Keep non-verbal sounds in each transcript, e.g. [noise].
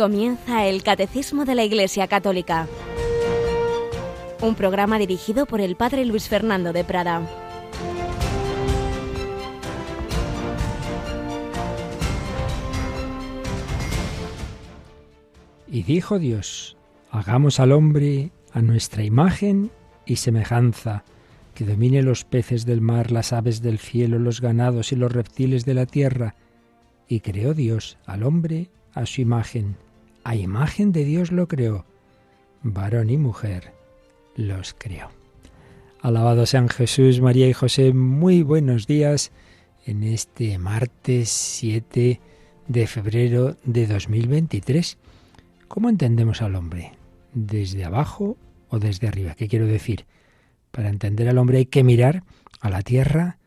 Comienza el Catecismo de la Iglesia Católica, un programa dirigido por el Padre Luis Fernando de Prada. Y dijo Dios, hagamos al hombre a nuestra imagen y semejanza, que domine los peces del mar, las aves del cielo, los ganados y los reptiles de la tierra. Y creó Dios al hombre a su imagen a imagen de Dios lo creó, varón y mujer los creó. Alabado sean Jesús, María y José, muy buenos días en este martes 7 de febrero de 2023. ¿Cómo entendemos al hombre? ¿Desde abajo o desde arriba? ¿Qué quiero decir? Para entender al hombre hay que mirar a la tierra,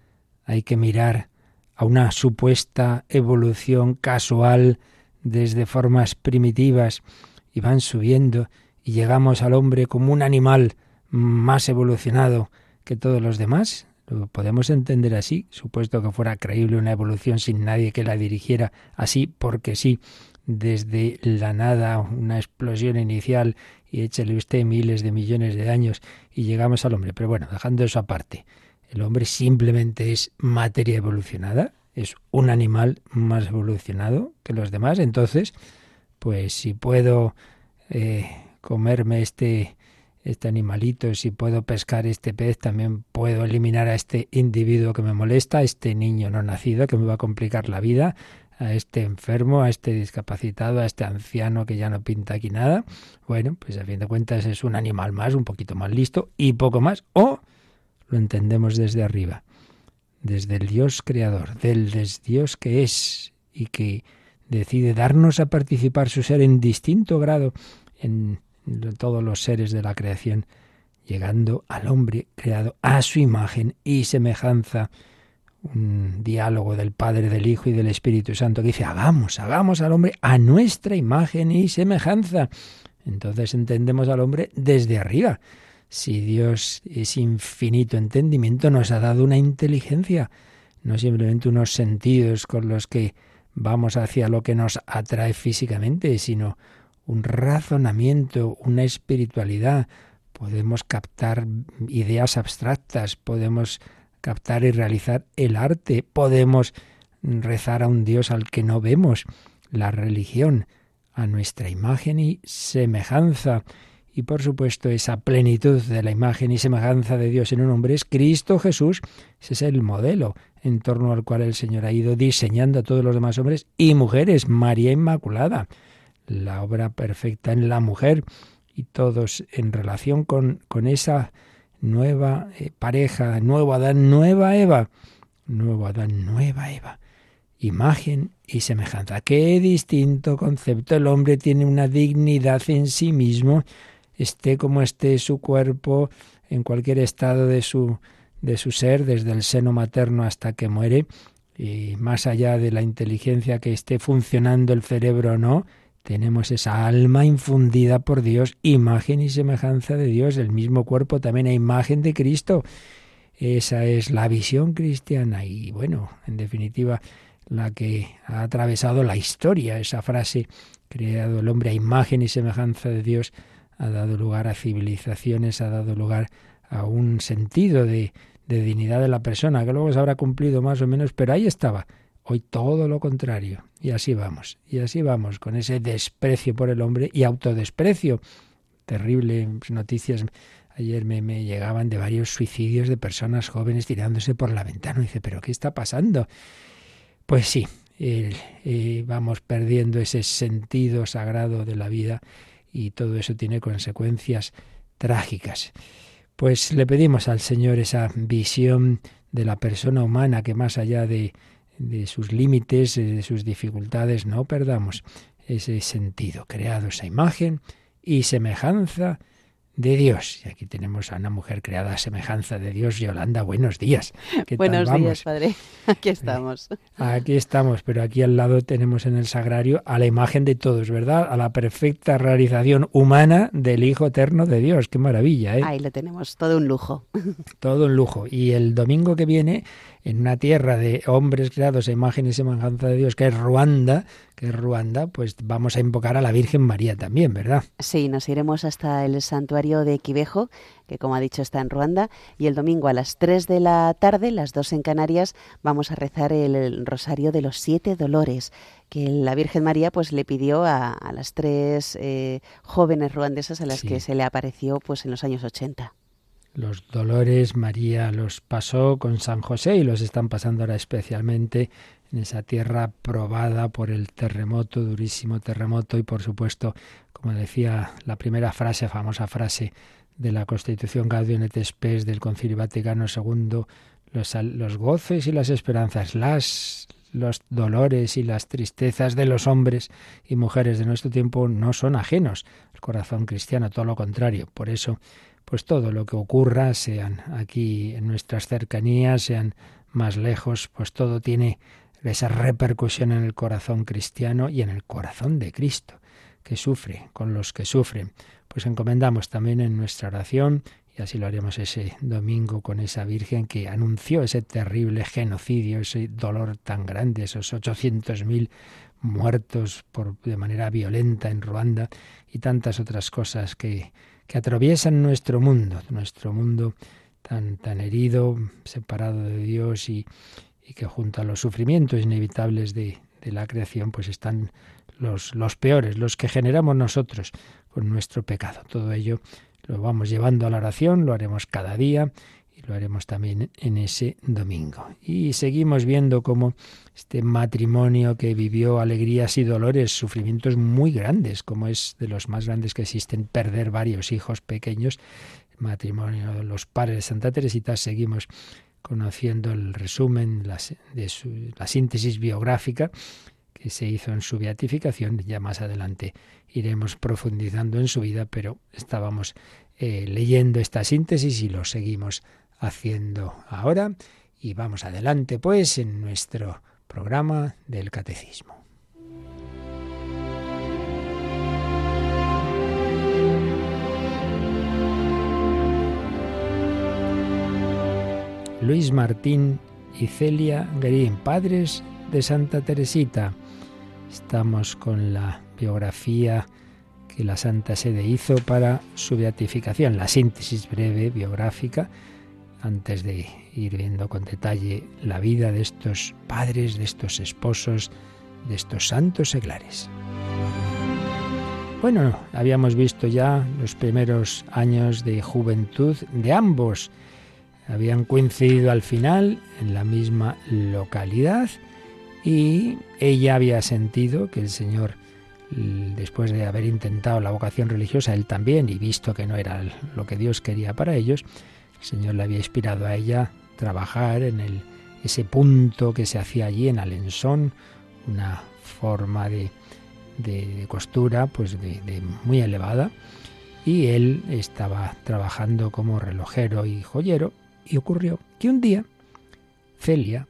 hay que mirar a una supuesta evolución casual desde formas primitivas y van subiendo y llegamos al hombre como un animal más evolucionado que todos los demás. Lo podemos entender así, supuesto que fuera creíble una evolución sin nadie que la dirigiera así, porque sí, desde la nada, una explosión inicial y échale usted miles de millones de años y llegamos al hombre. Pero bueno, dejando eso aparte, el hombre simplemente es materia evolucionada, es un animal más evolucionado que los demás. Entonces, pues si puedo eh, comerme este, este animalito, si puedo pescar este pez, también puedo eliminar a este individuo que me molesta, a este niño no nacido que me va a complicar la vida, a este enfermo, a este discapacitado, a este anciano que ya no pinta aquí nada. Bueno, pues a fin de cuentas es un animal más, un poquito más listo y poco más. O lo entendemos desde arriba desde el Dios creador, del Dios que es y que decide darnos a participar su ser en distinto grado en todos los seres de la creación, llegando al hombre creado a su imagen y semejanza. Un diálogo del Padre, del Hijo y del Espíritu Santo que dice, hagamos, hagamos al hombre a nuestra imagen y semejanza. Entonces entendemos al hombre desde arriba si Dios es infinito entendimiento, nos ha dado una inteligencia, no simplemente unos sentidos con los que vamos hacia lo que nos atrae físicamente, sino un razonamiento, una espiritualidad. Podemos captar ideas abstractas, podemos captar y realizar el arte, podemos rezar a un Dios al que no vemos, la religión, a nuestra imagen y semejanza y por supuesto esa plenitud de la imagen y semejanza de Dios en un hombre es Cristo Jesús. Ese es el modelo en torno al cual el Señor ha ido diseñando a todos los demás hombres y mujeres. María Inmaculada, la obra perfecta en la mujer y todos en relación con, con esa nueva eh, pareja, nuevo Adán, nueva Eva, nuevo Adán, nueva Eva. Imagen y semejanza. Qué distinto concepto. El hombre tiene una dignidad en sí mismo esté como esté su cuerpo, en cualquier estado de su, de su ser, desde el seno materno hasta que muere, y más allá de la inteligencia que esté funcionando el cerebro o no, tenemos esa alma infundida por Dios, imagen y semejanza de Dios, el mismo cuerpo también a imagen de Cristo. Esa es la visión cristiana y bueno, en definitiva, la que ha atravesado la historia, esa frase, creado el hombre a imagen y semejanza de Dios, ha dado lugar a civilizaciones, ha dado lugar a un sentido de, dignidad de la persona, que luego se habrá cumplido más o menos, pero ahí estaba. Hoy todo lo contrario. Y así vamos, y así vamos, con ese desprecio por el hombre y autodesprecio. Terrible noticias. Ayer me, llegaban de varios suicidios de personas jóvenes tirándose por la ventana. Y dice, ¿pero qué está pasando? Pues sí, eh, vamos perdiendo ese sentido sagrado de la vida y todo eso tiene consecuencias trágicas. Pues le pedimos al Señor esa visión de la persona humana que más allá de, de sus límites, de sus dificultades, no perdamos ese sentido, creado esa imagen y semejanza de Dios. Y aquí tenemos a una mujer creada a semejanza de Dios. Yolanda, buenos días. buenos días, padre. [laughs] Aquí estamos. Aquí estamos, pero aquí al lado tenemos en el sagrario a la imagen de todos, ¿verdad? A la perfecta realización humana del Hijo Eterno de Dios. Qué maravilla, ¿eh? Ahí lo tenemos, todo un lujo. [laughs] Todo un lujo. Y el domingo que viene en una tierra de hombres creados a imagen y semejanza de Dios, que es Ruanda, que es Ruanda, pues vamos a invocar a la Virgen María también, ¿verdad? Sí, nos iremos hasta el santuario de Quivejo, que como ha dicho está en Ruanda, y el domingo a las 3 de la tarde, las 2 en Canarias, vamos a rezar el, rosario de los siete dolores que la Virgen María pues le pidió a, las tres eh, jóvenes ruandesas a las que se le apareció pues en los años 80. Los dolores María los pasó con San José y los están pasando ahora especialmente en esa tierra probada por el terremoto, durísimo terremoto y por supuesto, como decía la primera frase, famosa frase de la Constitución Gaudium et Spes del Concilio Vaticano II, los, los goces y las esperanzas, las los dolores y las tristezas de los hombres y mujeres de nuestro tiempo no son ajenos al corazón cristiano, todo lo contrario. Por eso pues todo lo que ocurra, sean aquí en nuestras cercanías, sean más lejos, pues todo tiene esa repercusión en el corazón cristiano y en el corazón de Cristo, que sufre con los que sufren. Pues encomendamos también en nuestra oración, y así lo haremos ese domingo con esa Virgen que anunció ese terrible genocidio, ese dolor tan grande, esos 800.000 muertos por, de manera violenta en Ruanda y tantas otras cosas que, que atraviesan nuestro mundo, nuestro mundo tan, tan herido, separado de Dios y, y que junto a los sufrimientos inevitables de, de la creación, pues están los, los peores, los que generamos nosotros con nuestro pecado. Todo ello lo vamos llevando a la oración, lo haremos cada día lo haremos también en ese domingo. Y seguimos viendo cómo este matrimonio que vivió alegrías y dolores, sufrimientos muy grandes, como es de los más grandes que existen, perder varios hijos pequeños, matrimonio de los padres de Santa Teresita, seguimos conociendo el resumen de la síntesis biográfica que se hizo en su beatificación. Ya más adelante iremos profundizando en su vida, pero estábamos eh, leyendo esta síntesis y lo seguimos haciendo ahora. Y vamos adelante, pues, en nuestro programa del Catecismo. Luis Martín y Celia Green, padres de Santa Teresita. Estamos con la biografía que la Santa Sede hizo para su beatificación, la síntesis breve biográfica, antes de ir viendo con detalle la vida de estos padres, de estos esposos, de estos santos seglares. Bueno, habíamos visto ya los primeros años de juventud de ambos. Habían coincidido al final en la misma localidad y ella había sentido que el Señor, después de haber intentado la vocación religiosa, él también, y visto que no era lo que Dios quería para ellos, el Señor le había inspirado a ella trabajar en ese punto que se hacía allí en Alensón, una forma de, de costura pues de, muy elevada. Y él estaba trabajando como relojero y joyero y ocurrió que un día Celia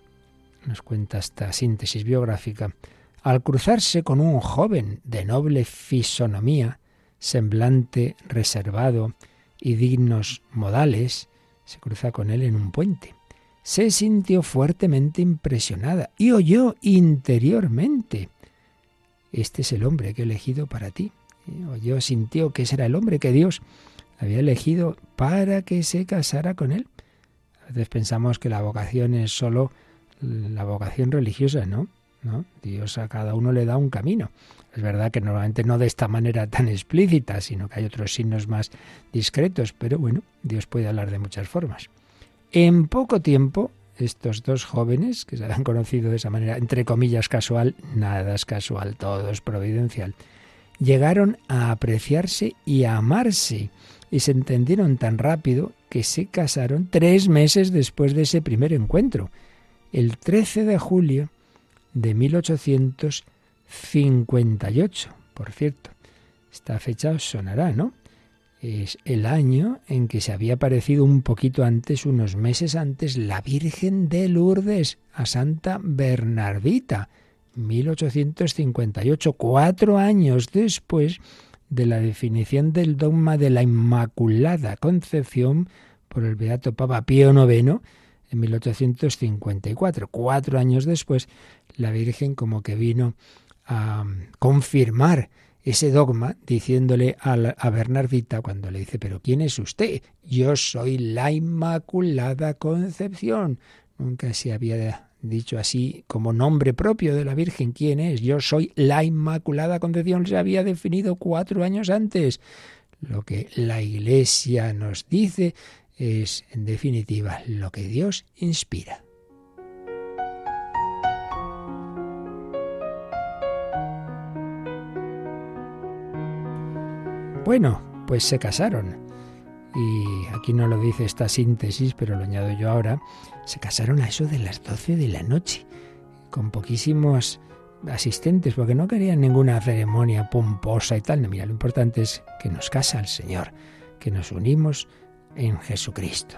nos cuenta esta síntesis biográfica, al cruzarse con un joven de noble fisonomía, semblante reservado y dignos modales, se cruza con él en un puente. Se sintió fuertemente impresionada y oyó interiormente. Este es el hombre que he elegido para ti. Oyó, sintió que ese era el hombre que Dios había elegido para que se casara con él. A veces pensamos que la vocación es solo la vocación religiosa, ¿no? Dios a cada uno le da un camino. Es verdad que normalmente no de esta manera [laughs] tan explícita, sino que hay otros signos más discretos, pero bueno, Dios puede hablar de muchas formas. En poco tiempo, estos dos jóvenes, que se han conocido de esa manera, entre comillas, casual, nada es casual, todo es providencial, llegaron a apreciarse y a amarse, y se entendieron tan rápido que se casaron tres meses después de ese primer encuentro el 13 de julio de 1858. Por cierto, esta fecha os sonará, ¿no? Es el año en que se había aparecido un poquito antes, unos meses antes, la Virgen de Lourdes a Santa Bernardita, 1858, cuatro años después de la definición del dogma de la Inmaculada Concepción por el Beato Papa Pío IX en 1854. Cuatro años después, la Virgen como que vino a confirmar ese dogma diciéndole a, a, Bernardita cuando le dice, pero ¿quién es usted? Yo soy la Inmaculada Concepción. Nunca se había dicho así como nombre propio de la Virgen, ¿quién es? Yo soy la Inmaculada Concepción, se había definido cuatro años antes. Lo que la Iglesia nos dice es, en definitiva, lo que Dios inspira. Bueno, pues se casaron. Y aquí no lo dice esta síntesis, pero lo añado yo ahora. Se casaron a eso de las 12 de la noche, con poquísimos asistentes, porque no querían ninguna ceremonia pomposa y tal. mira, lo importante es que nos casa el Señor, que nos unimos en Jesucristo.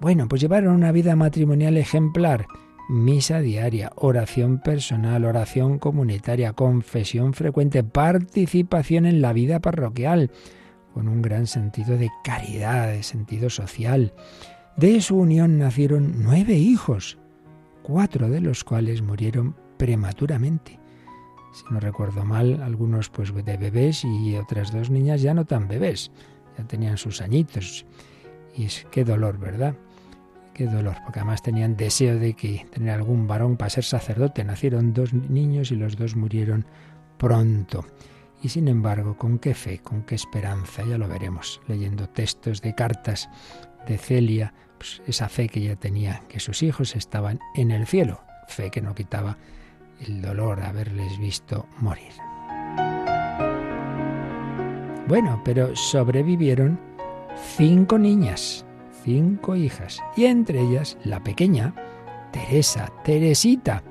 Bueno, pues llevaron una vida matrimonial ejemplar. Misa diaria, oración personal, oración comunitaria, confesión frecuente, participación en la vida parroquial, con un gran sentido de caridad, de sentido social. De su unión nacieron nueve hijos, cuatro de los cuales murieron prematuramente. Si no recuerdo mal, algunos pues de bebés y otras dos niñas ya no tan bebés, ya tenían sus añitos. Y es qué dolor, ¿verdad? Qué dolor, porque además tenían deseo de que tener algún varón para ser sacerdote. Nacieron dos niños y los dos murieron pronto. Y sin embargo, con qué fe, con qué esperanza, ya lo veremos, leyendo textos de cartas de Celia, pues esa fe que ella tenía, que sus hijos estaban en el cielo, fe que no quitaba el dolor de haberles visto morir. Bueno, pero sobrevivieron cinco niñas, cinco hijas, y entre ellas la pequeña, Teresa, Teresita,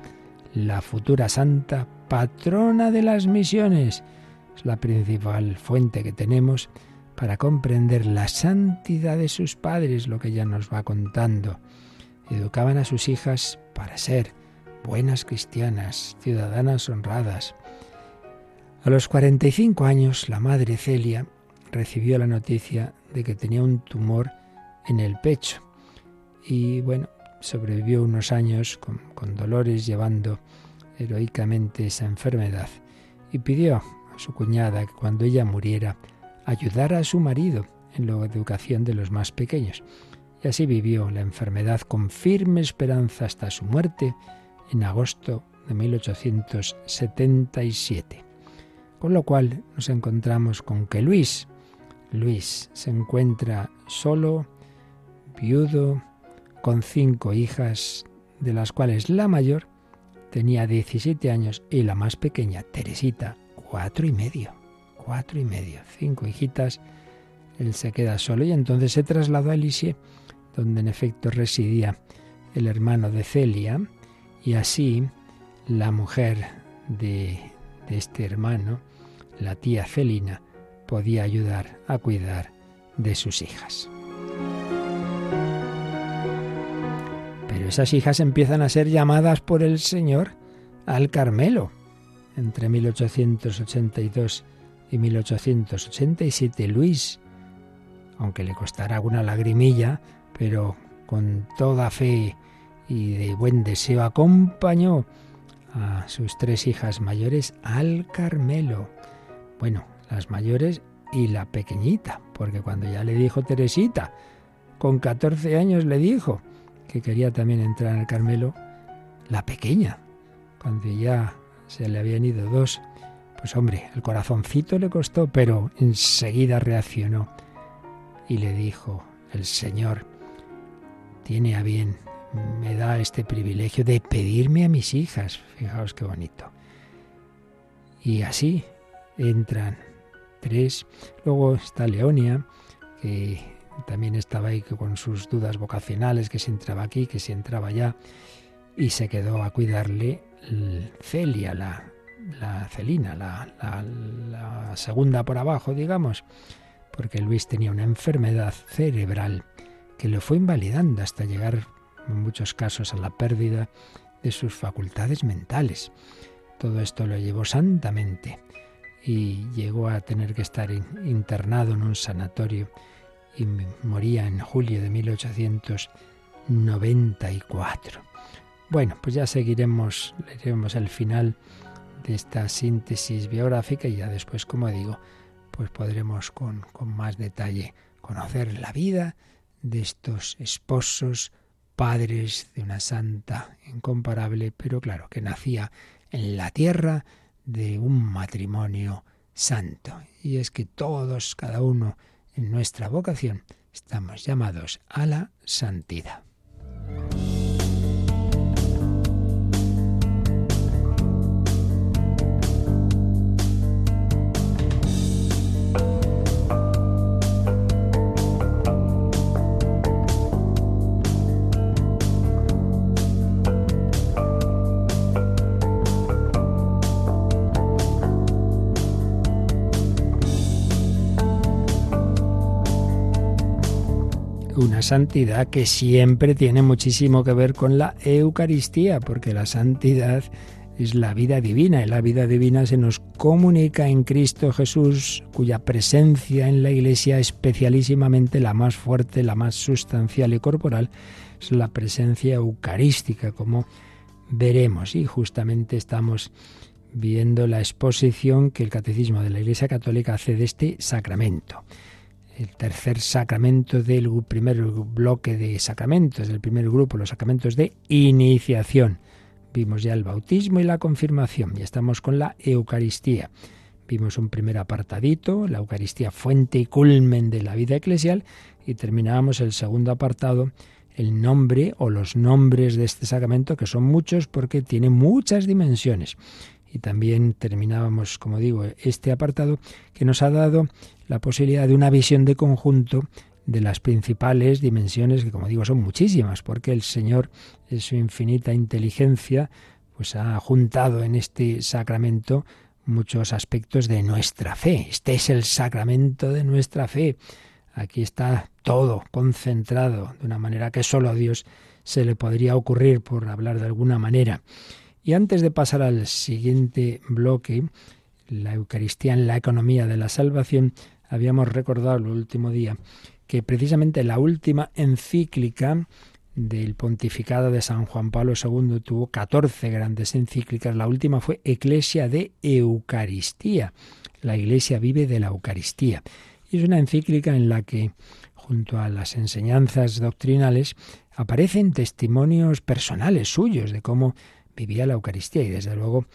la futura santa patrona de las misiones. Es la principal fuente que tenemos para comprender la santidad de sus padres, lo que ella nos va contando. Educaban a sus hijas para ser buenas cristianas, ciudadanas honradas. A los 45 años, la madre Celia recibió la noticia de que tenía un tumor en el pecho y bueno, sobrevivió unos años con, con dolores llevando heroicamente esa enfermedad y pidió a su cuñada que cuando ella muriera ayudara a su marido en la educación de los más pequeños. Y así vivió la enfermedad con firme esperanza hasta su muerte en agosto de 1877. Con lo cual nos encontramos con que Luis, Luis se encuentra solo, viudo, con cinco hijas, de las cuales la mayor tenía 17 años y la más pequeña, Teresita, cuatro y medio. Cuatro y medio, cinco hijitas. Él se queda solo y entonces se trasladó a Lisieux, donde en efecto residía el hermano de Celia, y así la mujer de este hermano, la tía Celina, podía ayudar a cuidar de sus hijas. Pero esas hijas empiezan a ser llamadas por el Señor al Carmelo. Entre 1882 y 1887 Luis, aunque le costara alguna lagrimilla, pero con toda fe y de buen deseo acompañó a sus tres hijas mayores al Carmelo. Bueno, las mayores y la pequeñita, porque cuando ya le dijo Teresita, con 14 años le dijo que quería también entrar en el Carmelo, la pequeña, cuando ya se le habían ido dos, pues hombre, el corazoncito le costó, pero enseguida reaccionó y le dijo, el Señor tiene a bien me da este privilegio de pedirme a mis hijas. Fijaos qué bonito. Y así entran Luego está Leonia, que también estaba ahí con sus dudas vocacionales, que se entraba aquí, que se entraba allá, y se quedó a cuidarle Celia, la, la Celina, la, la segunda por abajo, digamos, porque Luis tenía una enfermedad cerebral que lo fue invalidando hasta llegar en muchos casos a la pérdida de sus facultades mentales. Todo esto lo llevó santamente y llegó a tener que estar internado en un sanatorio y moría en julio de 1890 94. Bueno, pues ya seguiremos, leeremos el final de esta síntesis biográfica y ya después, como digo, pues podremos con, con más detalle conocer la vida de estos esposos, padres de una santa incomparable, pero claro, que nacía en la tierra de un matrimonio santo. Y es que todos, cada uno en nuestra vocación, estamos llamados a la santidad. Santidad que siempre tiene muchísimo que ver con la Eucaristía, porque la santidad es la vida divina y la vida divina se nos comunica en Cristo Jesús, cuya presencia en la Iglesia especialísimamente la más fuerte, la más sustancial y corporal, es la presencia eucarística, como veremos. Y justamente estamos viendo la exposición que el Catecismo de la Iglesia Católica hace de este sacramento el tercer sacramento del primer bloque de sacramentos, del primer grupo, los sacramentos de iniciación. Vimos ya el bautismo y la confirmación y estamos con la Eucaristía. Vimos un primer apartadito, la Eucaristía fuente y culmen de la vida eclesial y terminábamos el segundo apartado, el nombre o los nombres de este sacramento, que son muchos porque tiene muchas dimensiones. Y también terminábamos, como digo, este apartado que nos ha dado la posibilidad de una visión de conjunto de las principales dimensiones, que como digo son muchísimas, porque el Señor, en su infinita inteligencia, pues ha juntado en este sacramento muchos aspectos de nuestra fe. Este es el sacramento de nuestra fe. Aquí está todo concentrado de una manera que solo a Dios se le podría ocurrir, por hablar de alguna manera. Y antes de pasar al siguiente bloque, la Eucaristía en la economía de la salvación, habíamos recordado el último día que precisamente la última encíclica del pontificado de San Juan Pablo II tuvo 14 grandes encíclicas. La última fue Eclesia de Eucaristía. La Iglesia vive de la Eucaristía. Y es una encíclica en la que, junto a las enseñanzas doctrinales, aparecen testimonios personales suyos de cómo vivía la Eucaristía y desde luego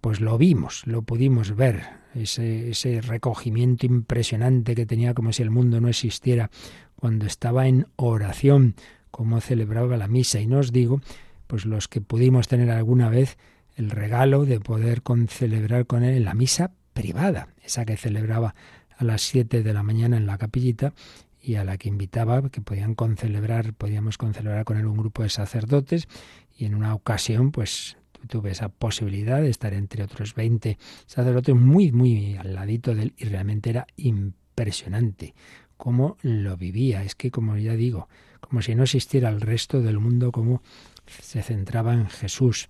pues lo vimos, lo pudimos ver, ese, ese recogimiento impresionante que tenía como si el mundo no existiera cuando estaba en oración, cómo celebraba la misa. Y no os digo, pues los que pudimos tener alguna vez el regalo de poder celebrar con él en la misa privada, esa que celebraba a las 7 de la mañana en la capillita y a la que invitaba, que podían concelebrar, podíamos concelebrar con él un grupo de sacerdotes y en una ocasión pues tuve esa posibilidad de estar entre otros 20 sacerdotes muy, muy al ladito de él y realmente era impresionante cómo lo vivía. Es que, como ya digo, como si no existiera el resto del mundo, como se centraba en Jesús.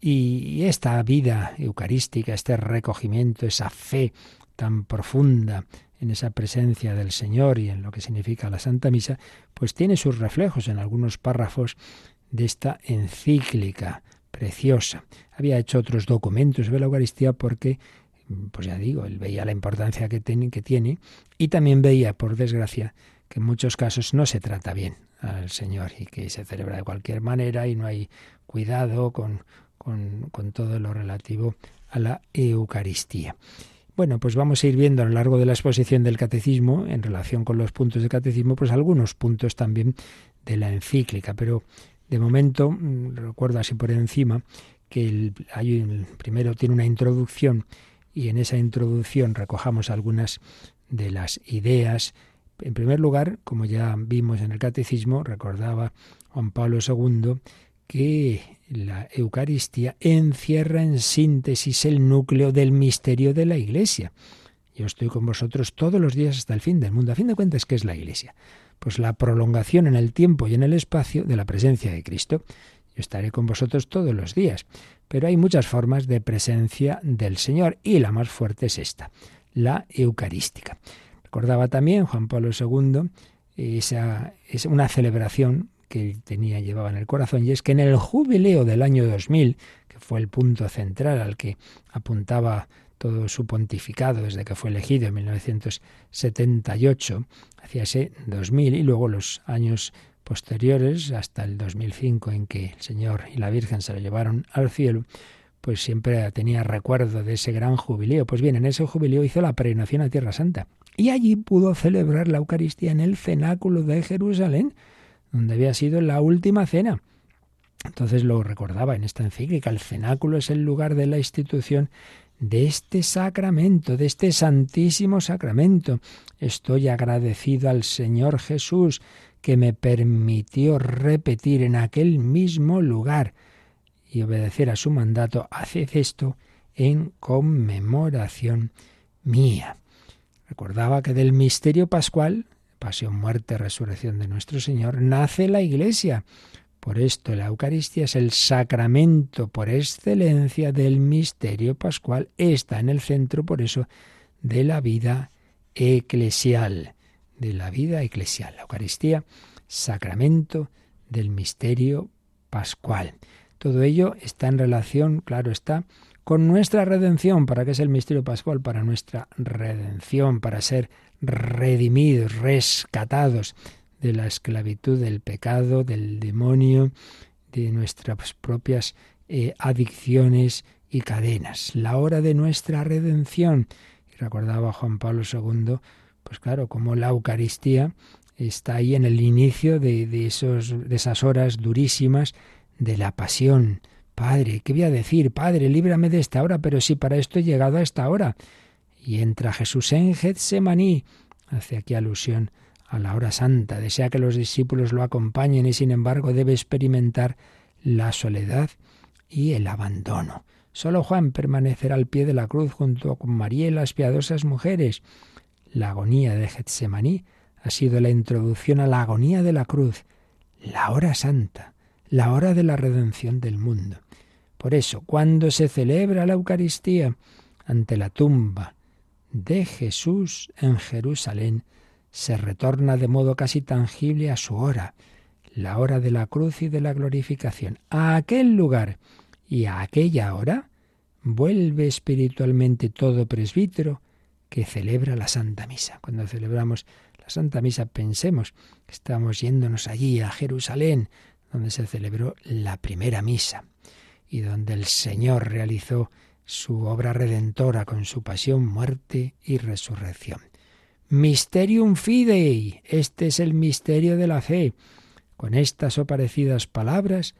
Y esta vida eucarística, este recogimiento, esa fe tan profunda en esa presencia del Señor y en lo que significa la Santa Misa, pues tiene sus reflejos en algunos párrafos de esta encíclica preciosa. Había hecho otros documentos de la Eucaristía porque, pues ya digo, él veía la importancia que tiene, que tiene y también veía, por desgracia, que en muchos casos no se trata bien al Señor y que se celebra de cualquier manera y no hay cuidado con, con, con todo lo relativo a la Eucaristía. Bueno, pues vamos a ir viendo a lo largo de la exposición del catecismo, en relación con los puntos del catecismo, pues algunos puntos también de la encíclica, pero de momento, mm, recuerdo así por encima, que el, primero tiene una introducción y en esa introducción recojamos algunas de las ideas. En primer lugar, como ya vimos en el catecismo, recordaba Juan Pablo II que la Eucaristía encierra en síntesis el núcleo del misterio de la Iglesia. Yo estoy con vosotros todos los días hasta el fin del mundo. A fin de cuentas, ¿qué es la Iglesia? Pues la prolongación en el tiempo y en el espacio de la presencia de Cristo. Yo estaré con vosotros todos los días, pero hay muchas formas de presencia del Señor y la más fuerte es esta, la eucarística. Recordaba también Juan Pablo II esa, es una celebración que tenía, llevaba en el corazón, y es que en el jubileo del año 2000, que fue el punto central al que apuntaba todo su pontificado desde que fue elegido en 1978, hacia ese 2000 y luego los años posteriores, hasta el 2005 en que el Señor y la Virgen se lo llevaron al cielo, pues siempre tenía recuerdo de ese gran jubileo. Pues bien, en ese jubileo hizo la peregrinación a Tierra Santa y allí pudo celebrar la Eucaristía en el cenáculo de Jerusalén, donde había sido la última cena. Entonces lo recordaba en esta encíclica, el cenáculo es el lugar de la institución de este sacramento, de este santísimo sacramento. Estoy agradecido al Señor Jesús que me permitió repetir en aquel mismo lugar y obedecer a su mandato, haced esto en conmemoración mía. Recordaba que del misterio pascual, pasión, muerte, resurrección de nuestro Señor, nace la Iglesia. Por esto la Eucaristía es el sacramento por excelencia del misterio pascual. Está en el centro, por eso, de la vida eclesial. De la vida eclesial. La Eucaristía, sacramento del misterio pascual. Todo ello está en relación, claro está, con nuestra redención. ¿Para qué es el misterio pascual? Para nuestra redención, para ser redimidos, rescatados de la esclavitud del pecado, del demonio, de nuestras propias eh, adicciones y cadenas. La hora de nuestra redención. Y recordaba Juan Pablo II, pues claro, como la Eucaristía está ahí en el inicio de, de, esos, de esas horas durísimas de la pasión. Padre, ¿qué voy a decir? Padre, líbrame de esta hora, pero si para esto he llegado a esta hora. Y entra Jesús en Getsemaní. Hace aquí alusión a la hora santa, desea que los discípulos lo acompañen y sin embargo debe experimentar la soledad y el abandono. Solo Juan permanecerá al pie de la cruz junto con María y las piadosas mujeres. La agonía de Getsemaní ha sido la introducción a la agonía de la cruz, la hora santa, la hora de la redención del mundo. Por eso, cuando se celebra la Eucaristía ante la tumba de Jesús en Jerusalén, se retorna de modo casi tangible a su hora, la hora de la cruz y de la glorificación. A aquel lugar y a aquella hora vuelve espiritualmente todo presbítero que celebra la Santa Misa. Cuando celebramos la Santa Misa pensemos que estamos yéndonos allí a Jerusalén, donde se celebró la primera misa y donde el Señor realizó su obra redentora con su pasión, muerte y resurrección. Mysterium Fidei. Este es el misterio de la fe. Con estas o parecidas palabras,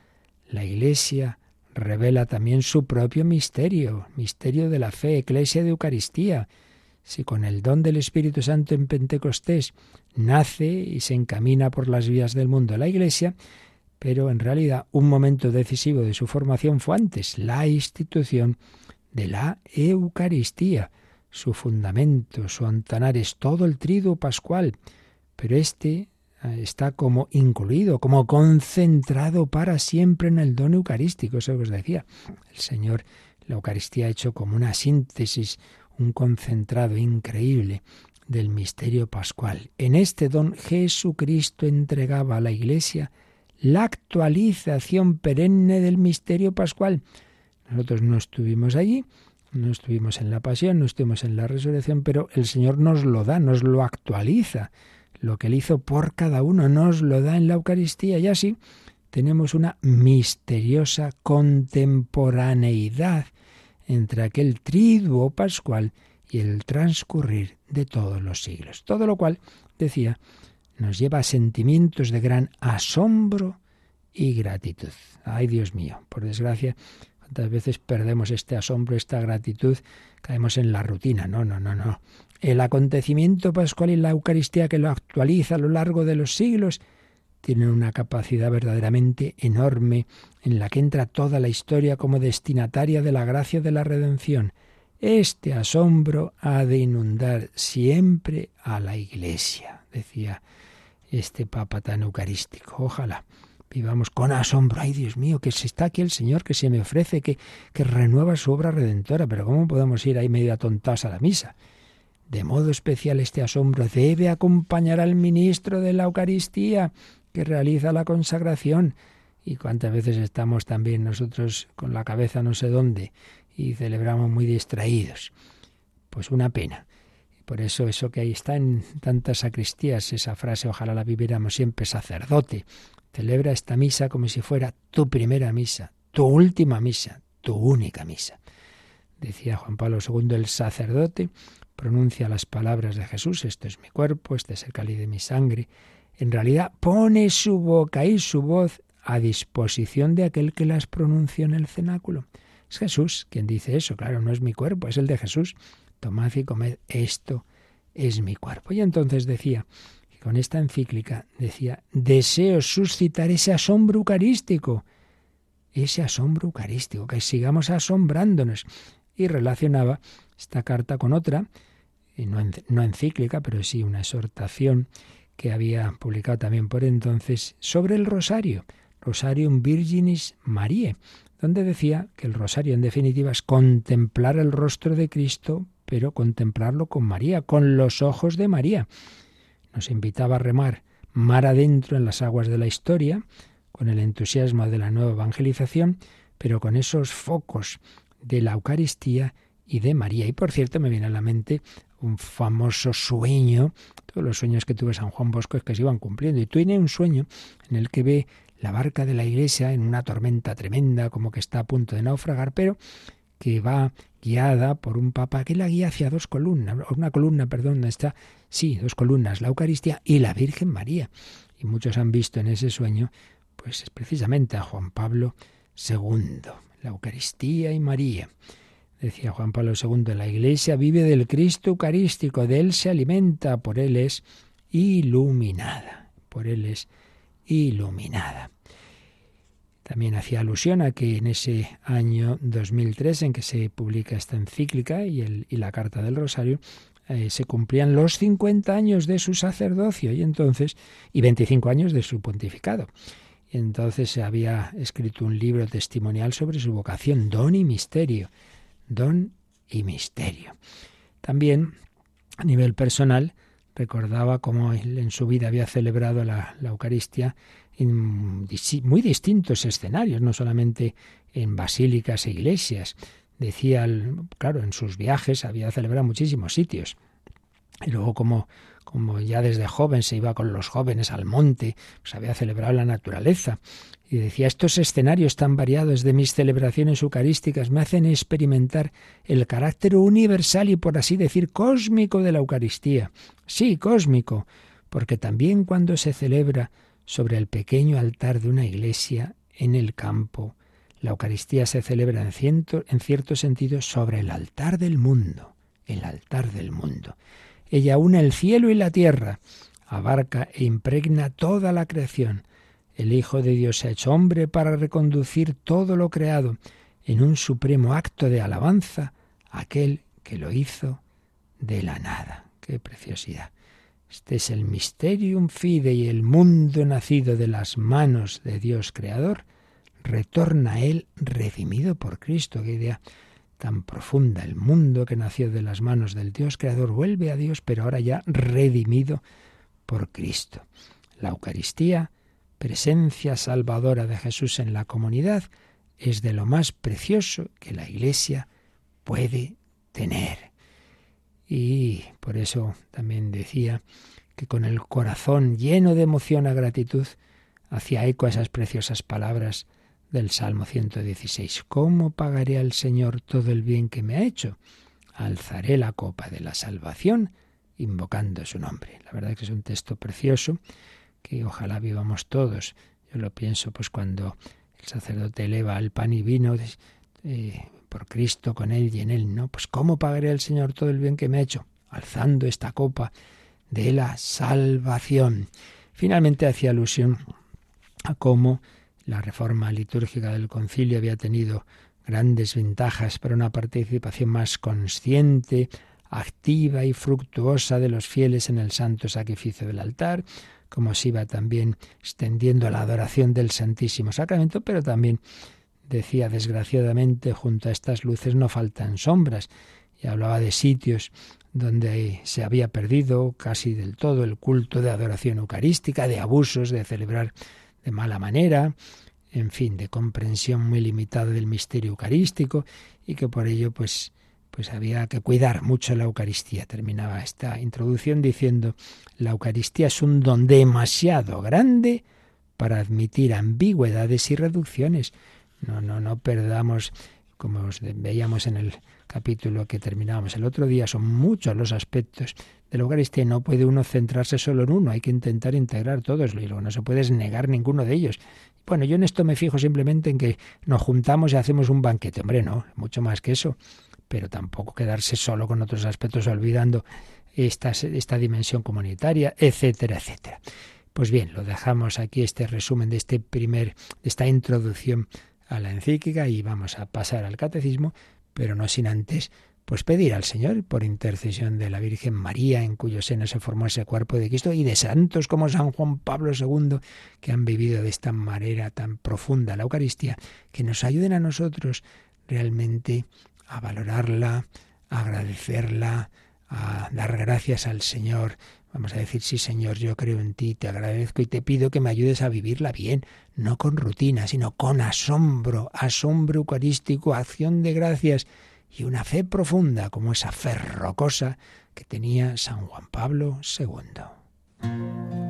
la Iglesia revela también su propio misterio, misterio de la fe, Iglesia de Eucaristía. Si con el don del Espíritu Santo en Pentecostés nace y se encamina por las vías del mundo la Iglesia, pero en realidad un momento decisivo de su formación fue antes, la institución de la Eucaristía su fundamento, su antanar es todo el trido pascual, pero este eh, está como incluido, como concentrado para siempre en el don eucarístico, eso que os decía. El Señor, la Eucaristía ha hecho como una síntesis, un concentrado increíble del misterio pascual. En este don Jesucristo entregaba a la Iglesia la actualización perenne del misterio pascual. Nosotros no estuvimos allí, no estuvimos en la pasión, no estuvimos en la resurrección, pero el Señor nos lo da, nos lo actualiza. Lo que Él hizo por cada uno nos lo da en la Eucaristía y así tenemos una misteriosa contemporaneidad entre aquel triduo pascual y el transcurrir de todos los siglos. Todo lo cual, decía, nos lleva a sentimientos de gran asombro y gratitud. Ay, Dios mío, por desgracia, ¿Cuántas veces perdemos este asombro, esta gratitud? Caemos en la rutina. No, no, no, no. El acontecimiento pascual y la Eucaristía que lo actualiza a lo largo de los siglos tienen una capacidad verdaderamente enorme en la que entra toda la historia como destinataria de la gracia de la redención. Este asombro ha de inundar siempre a la Iglesia, decía este Papa tan eucarístico. Ojalá vivamos con asombro. Ay, Dios mío, que se está aquí el Señor, que se me ofrece, que, que renueva su obra redentora. Pero ¿cómo podemos ir ahí medio atontados a la misa? De modo especial este asombro debe acompañar al ministro de la Eucaristía, que realiza la consagración. Y cuántas veces estamos también nosotros con la cabeza no sé dónde y celebramos muy distraídos. Pues una pena. Por eso eso que ahí está en tantas sacristías, esa frase, ojalá la viviéramos siempre, sacerdote, celebra esta misa como si fuera tu primera misa, tu última misa, tu única misa. Decía Juan Pablo II, el sacerdote pronuncia las palabras de Jesús, esto es mi cuerpo, este es el cáliz de mi sangre. En realidad pone su boca y su voz a disposición de aquel que las pronuncia en el cenáculo. Es Jesús quien dice eso, claro, no es mi cuerpo, es el de Jesús. Tomad y comed, esto es mi cuerpo. Y entonces decía, con esta encíclica, decía, deseo suscitar ese asombro eucarístico, ese asombro eucarístico, que sigamos asombrándonos. Y relacionaba esta carta con otra, no, no encíclica, pero sí una exhortación que había publicado también por entonces sobre el rosario, Rosarium Virginis Mariae, donde decía que el rosario en definitiva es contemplar el rostro de Cristo, pero contemplarlo con María, con los ojos de María. Nos invitaba a remar mar adentro en las aguas de la historia, con el entusiasmo de la nueva evangelización, pero con esos focos de la Eucaristía y de María. Y por cierto, me viene a la mente un famoso sueño, todos los sueños que tuve San Juan Bosco es que se iban cumpliendo, y tiene un sueño en el que ve la barca de la iglesia en una tormenta tremenda, como que está a punto de naufragar, pero que va guiada por un papa que la guía hacia dos columnas, una columna, perdón, está, sí, dos columnas, la Eucaristía y la Virgen María. Y muchos han visto en ese sueño, pues es precisamente a Juan Pablo II, la Eucaristía y María. Decía Juan Pablo II, la Iglesia vive del Cristo Eucarístico, de Él se alimenta, por Él es iluminada, por Él es iluminada. También hacía alusión a que en ese año 2003 en que se publica esta encíclica y, el, y la Carta del Rosario, eh, se cumplían los 50 años de su sacerdocio y entonces y 25 años de su pontificado. Y entonces se había escrito un libro testimonial sobre su vocación, Don y Misterio. Don y Misterio. También, a nivel personal, recordaba cómo en su vida había celebrado la, Eucaristía en muy distintos escenarios, no solamente en basílicas e iglesias. Decía, claro, en sus viajes había celebrado muchísimos sitios. Y luego como, como ya desde joven se iba con los jóvenes al monte, pues había celebrado la naturaleza. Y decía, estos escenarios tan variados de mis celebraciones eucarísticas me hacen experimentar el carácter universal y por así decir cósmico de la Eucaristía. Sí, cósmico, porque también cuando se celebra sobre el pequeño altar de una iglesia en el campo, la Eucaristía se celebra en cierto, en cierto sentido sobre el altar del mundo, el altar del mundo. Ella une el cielo y la tierra, abarca e impregna toda la creación, el Hijo de Dios se ha hecho hombre para reconducir todo lo creado en un supremo acto de alabanza aquel que lo hizo de la nada. ¡Qué preciosidad! Este es el mysterium fidei, el mundo nacido de las manos de Dios Creador, retorna a Él redimido por Cristo. Qué idea tan profunda. El mundo que nació de las manos del Dios Creador vuelve a Dios, pero ahora ya redimido por Cristo. La Eucaristía presencia salvadora de Jesús en la comunidad es de lo más precioso que la Iglesia puede tener. Y por eso también decía que con el corazón lleno de emoción a gratitud hacía eco a esas preciosas palabras del Salmo 116. ¿Cómo pagaré al Señor todo el bien que me ha hecho? Alzaré la copa de la salvación invocando su nombre. La verdad que es un texto precioso que ojalá vivamos todos. Yo lo pienso pues cuando el sacerdote eleva el pan y vino eh, por Cristo con él y en él, ¿no? Pues ¿cómo pagaré al Señor todo el bien que me ha hecho? Alzando esta copa de la salvación. Finalmente hacía alusión a cómo la reforma litúrgica del concilio había tenido grandes ventajas para una participación más consciente, activa y fructuosa de los fieles en el santo sacrificio del altar, como se iba también extendiendo la adoración del Santísimo Sacramento, pero también decía desgraciadamente junto a estas luces no faltan sombras y hablaba de sitios donde se había perdido casi del todo el culto de adoración eucarística, de abusos, de celebrar de mala manera, en fin, de comprensión muy limitada del misterio eucarístico y que por ello pues pues había que cuidar mucho la Eucaristía. Terminaba esta introducción diciendo, la Eucaristía es un don demasiado grande para admitir ambigüedades y reducciones. No, no, no perdamos, como veíamos en el capítulo que terminábamos el otro día, son muchos los aspectos de la Eucaristía. No puede uno centrarse solo en uno, hay que intentar integrar todos y luego no se puede negar ninguno de ellos. Bueno, yo en esto me fijo simplemente en que nos juntamos y hacemos un banquete. Hombre, no, mucho más que eso. Pero tampoco quedarse solo con otros aspectos olvidando esta, esta dimensión comunitaria, etcétera, etcétera. Pues bien, lo dejamos aquí este resumen de este primer, de esta introducción a la encíclica y vamos a pasar al catecismo, pero no sin antes pues pedir al Señor por intercesión de la Virgen María, en cuyo seno se formó ese cuerpo de Cristo, y de santos como San Juan Pablo II, que han vivido de esta manera tan profunda la Eucaristía, que nos ayuden a nosotros realmente a valorarla, a agradecerla, a dar gracias al Señor. Vamos a decir, sí Señor, yo creo en ti, te agradezco y te pido que me ayudes a vivirla bien, no con rutina, sino con asombro, asombro eucarístico, acción de gracias y una fe profunda como esa fe rocosa que tenía San Juan Pablo II.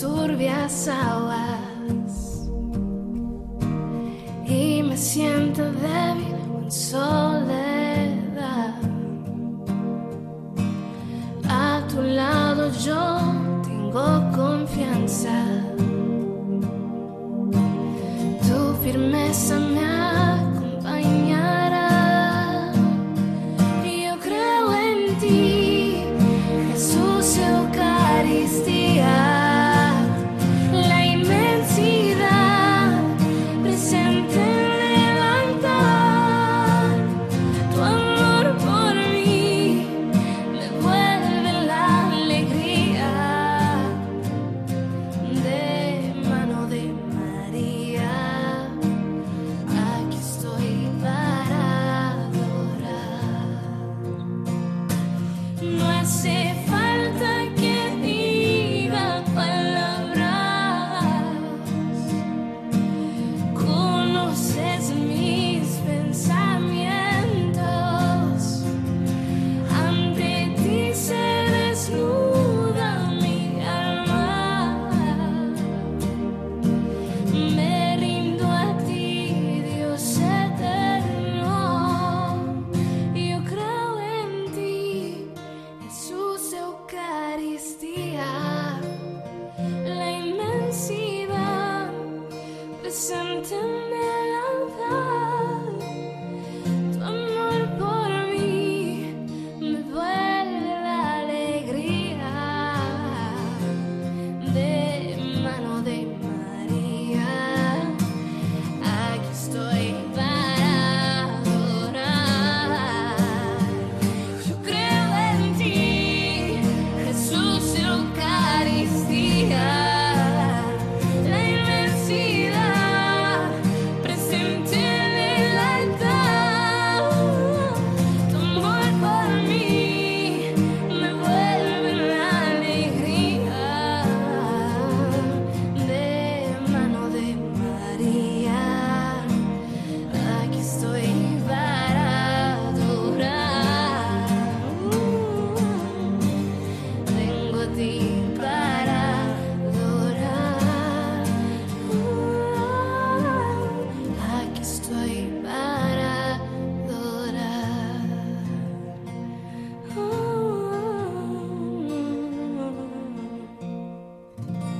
Turbias aguas y me siento débil en soledad. yo tengo confianza. Tu firmeza me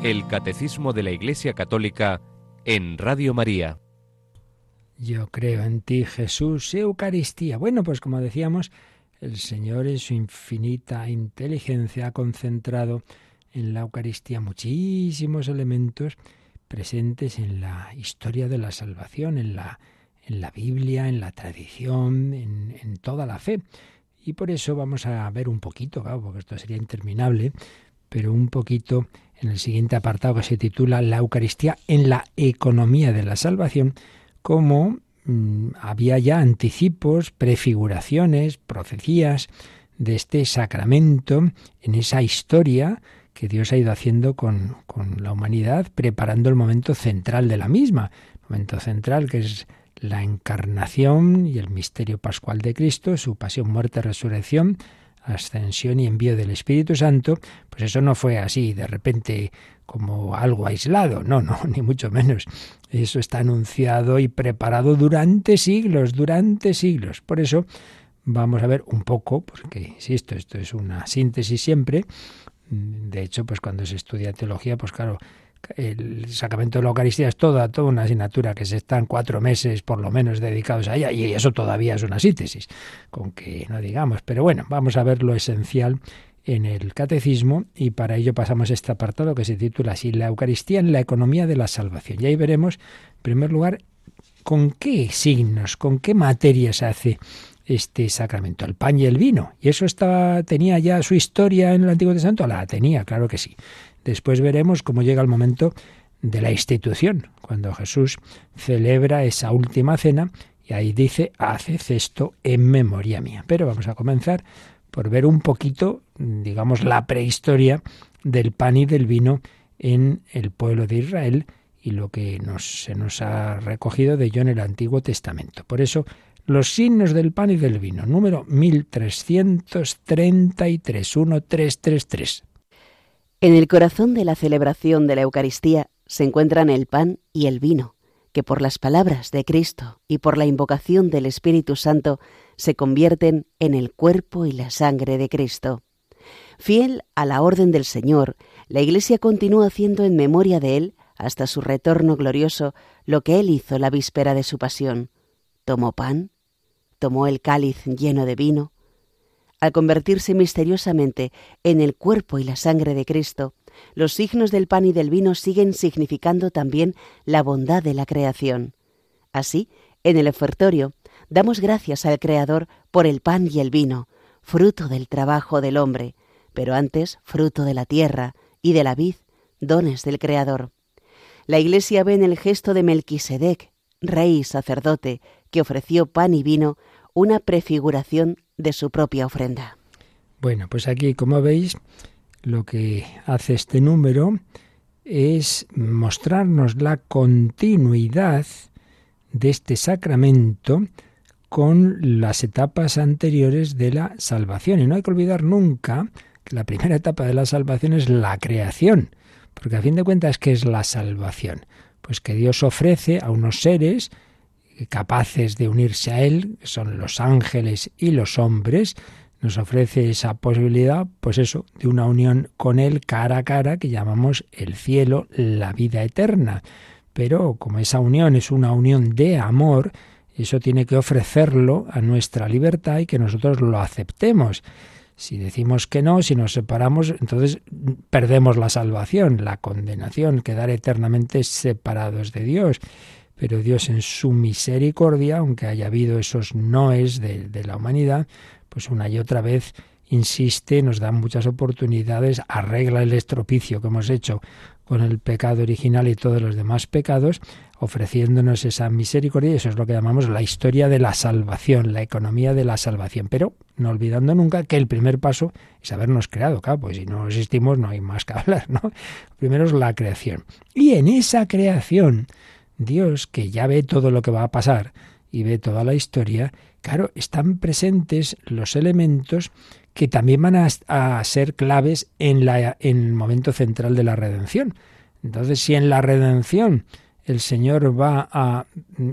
El Catecismo de la Iglesia Católica en Radio María. Yo creo en ti, Jesús, Eucaristía. Bueno, pues como decíamos, el Señor en su infinita inteligencia ha concentrado en la Eucaristía muchísimos elementos presentes en la historia de la salvación, en la, en la Biblia, en la tradición, en, toda la fe. Y por eso vamos a ver un poquito, claro, porque esto sería interminable, pero un poquito en el siguiente apartado que se titula La Eucaristía en la economía de la salvación, cómo mm, había ya anticipos, prefiguraciones, profecías de este sacramento en esa historia que Dios ha ido haciendo con, con la humanidad, preparando el momento central de la misma, momento central que es la encarnación y el misterio pascual de Cristo, su pasión, muerte, resurrección, ascensión y envío del Espíritu Santo, pues eso no fue así de repente como algo aislado, no, no, [laughs] ni mucho menos. Eso está anunciado y preparado durante siglos, durante siglos. Por eso vamos a ver un poco, porque insisto, esto es una síntesis siempre. De hecho, pues cuando se estudia teología, pues claro, el sacramento de la Eucaristía es toda, toda una asignatura que se están cuatro meses por lo menos dedicados a ella y eso todavía es una síntesis, con que no digamos. Pero bueno, vamos a ver lo esencial en el catecismo y para ello pasamos este apartado que se titula así La Eucaristía en la economía de la salvación. Y ahí veremos, en primer lugar, con qué signos, con qué materia se hace este sacramento, el pan y el vino. Y eso estaba, tenía ya su historia en el Antiguo Testamento, la tenía, claro que sí. Después veremos cómo llega el momento de la institución, cuando Jesús celebra esa última cena y ahí dice, haced esto en memoria mía. Pero vamos a comenzar por ver un poquito, digamos, la prehistoria del pan y del vino en el pueblo de Israel y lo que se nos ha recogido de ello en el Antiguo Testamento. Por eso, los signos del pan y del vino, número 1333, 1333. En el corazón de la celebración de la Eucaristía se encuentran el pan y el vino, que por las palabras de Cristo y por la invocación del Espíritu Santo se convierten en el cuerpo y la sangre de Cristo. Fiel a la orden del Señor, la Iglesia continúa haciendo en memoria de Él, hasta su retorno glorioso, lo que Él hizo la víspera de su pasión. Tomó pan, tomó el cáliz lleno de vino, al convertirse misteriosamente en el cuerpo y la sangre de Cristo, los signos del pan y del vino siguen significando también la bondad de la creación. Así, en el ofertorio, damos gracias al Creador por el pan y el vino, fruto del trabajo del hombre, pero antes fruto de la tierra y de la vid, dones del Creador. La Iglesia ve en el gesto de Melquisedec, rey y sacerdote, que ofreció pan y vino, una prefiguración de su propia ofrenda. Bueno, pues aquí, como veis, lo que hace este número es mostrarnos la continuidad de este sacramento con las etapas anteriores de la salvación. Y no hay que olvidar nunca que la primera etapa de la salvación es la creación, porque a fin de cuentas, ¿qué es la salvación? Pues que Dios ofrece a unos seres capaces de unirse a Él, son los ángeles y los hombres, nos ofrece esa posibilidad, pues eso, de una unión con Él cara a cara que llamamos el cielo, la vida eterna. Pero como esa unión es una unión de amor, eso tiene que ofrecerlo a nuestra libertad y que nosotros lo aceptemos. Si decimos que no, si nos separamos, entonces perdemos la salvación, la condenación, quedar eternamente separados de Dios pero Dios en su misericordia, aunque haya habido esos noes de, de la humanidad, pues una y otra vez insiste, nos da muchas oportunidades, arregla el estropicio que hemos hecho con el pecado original y todos los demás pecados, ofreciéndonos esa misericordia, y eso es lo que llamamos la historia de la salvación, la economía de la salvación, pero no olvidando nunca que el primer paso es habernos creado, claro, pues si no existimos no hay más que [laughs] hablar, ¿no? Primero es la creación. Y en esa creación, Dios, que ya ve todo lo que va a pasar y ve toda la historia, claro, están presentes los elementos que también van a, ser claves en, la, en el momento central de la redención. Entonces, si en la redención el Señor va a